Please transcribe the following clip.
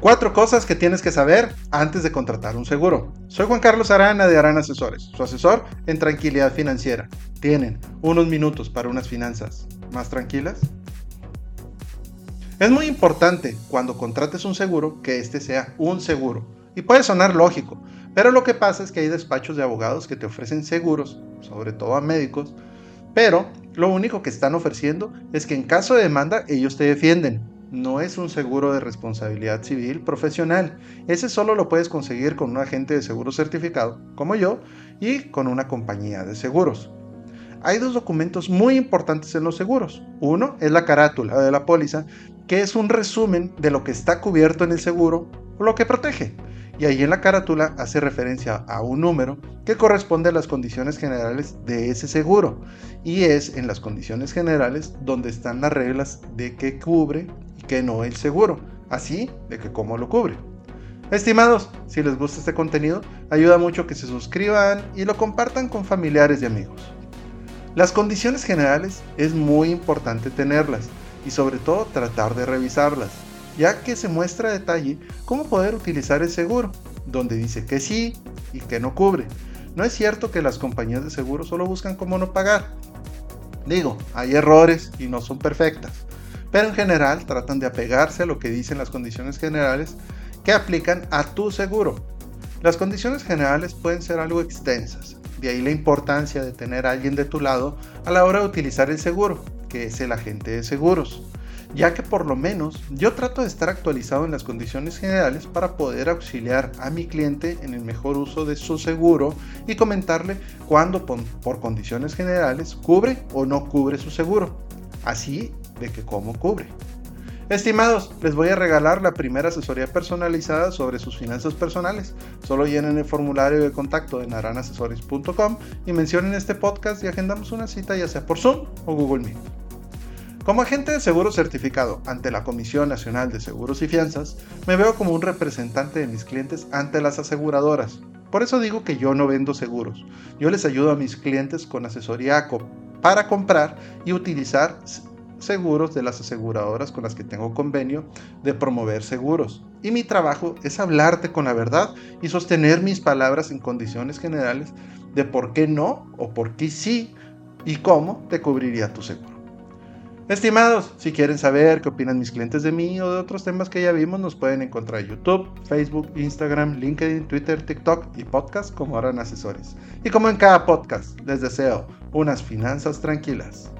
Cuatro cosas que tienes que saber antes de contratar un seguro. Soy Juan Carlos Arana de Arana Asesores, su asesor en tranquilidad financiera. Tienen unos minutos para unas finanzas más tranquilas. Es muy importante cuando contrates un seguro que este sea un seguro. Y puede sonar lógico, pero lo que pasa es que hay despachos de abogados que te ofrecen seguros, sobre todo a médicos, pero lo único que están ofreciendo es que en caso de demanda ellos te defienden no es un seguro de responsabilidad civil profesional. Ese solo lo puedes conseguir con un agente de seguro certificado, como yo, y con una compañía de seguros. Hay dos documentos muy importantes en los seguros. Uno es la carátula de la póliza, que es un resumen de lo que está cubierto en el seguro o lo que protege. Y ahí en la carátula hace referencia a un número que corresponde a las condiciones generales de ese seguro. Y es en las condiciones generales donde están las reglas de qué cubre que no el seguro, así de que cómo lo cubre. Estimados, si les gusta este contenido, ayuda mucho que se suscriban y lo compartan con familiares y amigos. Las condiciones generales es muy importante tenerlas y sobre todo tratar de revisarlas, ya que se muestra a detalle cómo poder utilizar el seguro, donde dice que sí y que no cubre. No es cierto que las compañías de seguro solo buscan cómo no pagar. Digo, hay errores y no son perfectas pero en general tratan de apegarse a lo que dicen las condiciones generales que aplican a tu seguro. Las condiciones generales pueden ser algo extensas, de ahí la importancia de tener a alguien de tu lado a la hora de utilizar el seguro, que es el agente de seguros, ya que por lo menos yo trato de estar actualizado en las condiciones generales para poder auxiliar a mi cliente en el mejor uso de su seguro y comentarle cuándo por condiciones generales cubre o no cubre su seguro. Así de que cómo cubre. Estimados, les voy a regalar la primera asesoría personalizada sobre sus finanzas personales. Solo llenen el formulario de contacto en aranasesores.com y mencionen este podcast y agendamos una cita ya sea por Zoom o Google Meet. Como agente de seguro certificado ante la Comisión Nacional de Seguros y Fianzas, me veo como un representante de mis clientes ante las aseguradoras. Por eso digo que yo no vendo seguros. Yo les ayudo a mis clientes con asesoría para comprar y utilizar seguros de las aseguradoras con las que tengo convenio de promover seguros. Y mi trabajo es hablarte con la verdad y sostener mis palabras en condiciones generales de por qué no o por qué sí y cómo te cubriría tu seguro. Estimados, si quieren saber qué opinan mis clientes de mí o de otros temas que ya vimos, nos pueden encontrar en YouTube, Facebook, Instagram, LinkedIn, Twitter, TikTok y podcast como Aran Asesores. Y como en cada podcast, les deseo unas finanzas tranquilas.